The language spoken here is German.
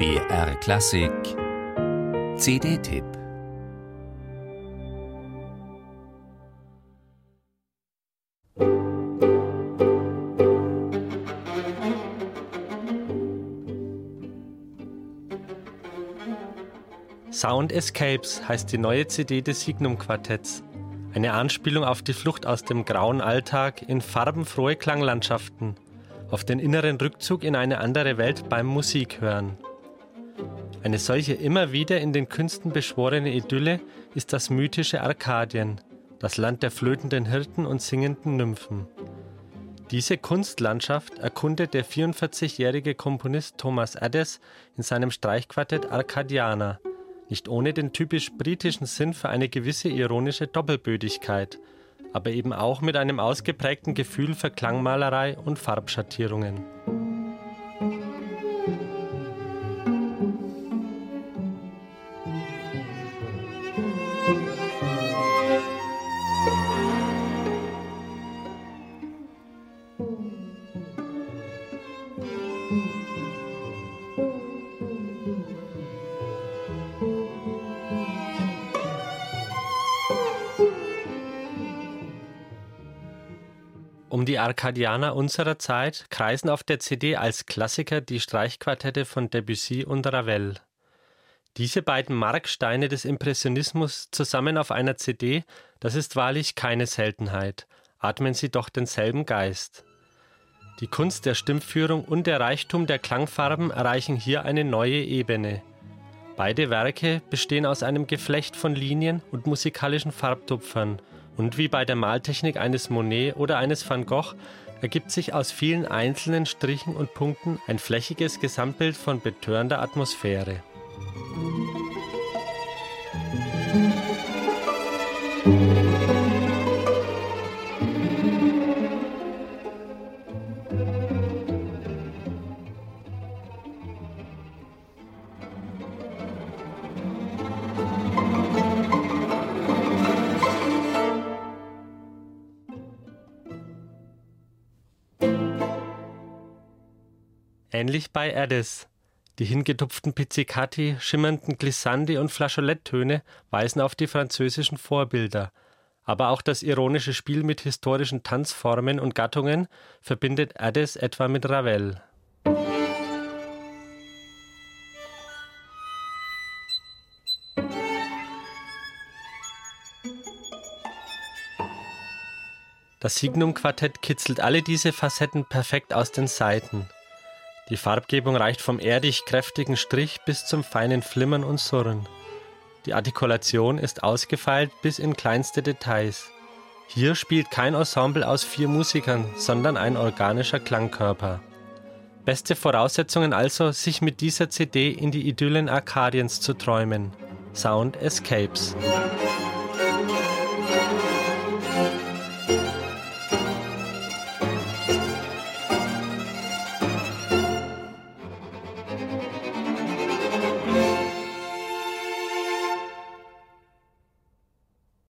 BR Klassik CD-Tipp Sound Escapes heißt die neue CD des Signum Quartetts. Eine Anspielung auf die Flucht aus dem grauen Alltag in farbenfrohe Klanglandschaften, auf den inneren Rückzug in eine andere Welt beim Musikhören. Eine solche immer wieder in den Künsten beschworene Idylle ist das mythische Arkadien, das Land der flötenden Hirten und singenden Nymphen. Diese Kunstlandschaft erkundet der 44-jährige Komponist Thomas Addes in seinem Streichquartett Arkadiana, nicht ohne den typisch britischen Sinn für eine gewisse ironische Doppelbödigkeit, aber eben auch mit einem ausgeprägten Gefühl für Klangmalerei und Farbschattierungen. Um die Arkadianer unserer Zeit kreisen auf der CD als Klassiker die Streichquartette von Debussy und Ravel. Diese beiden Marksteine des Impressionismus zusammen auf einer CD, das ist wahrlich keine Seltenheit, atmen sie doch denselben Geist. Die Kunst der Stimmführung und der Reichtum der Klangfarben erreichen hier eine neue Ebene. Beide Werke bestehen aus einem Geflecht von Linien und musikalischen Farbtupfern und wie bei der Maltechnik eines Monet oder eines Van Gogh ergibt sich aus vielen einzelnen Strichen und Punkten ein flächiges Gesamtbild von betörender Atmosphäre. Ähnlich bei Addis. Die hingetupften Pizzicati, schimmernden Glissandi und Flageoletttöne weisen auf die französischen Vorbilder. Aber auch das ironische Spiel mit historischen Tanzformen und Gattungen verbindet Addis etwa mit Ravel. Das Signum-Quartett kitzelt alle diese Facetten perfekt aus den Saiten. Die Farbgebung reicht vom erdig kräftigen Strich bis zum feinen Flimmern und Surren. Die Artikulation ist ausgefeilt bis in kleinste Details. Hier spielt kein Ensemble aus vier Musikern, sondern ein organischer Klangkörper. Beste Voraussetzungen also, sich mit dieser CD in die Idyllen Arkadiens zu träumen. Sound Escapes.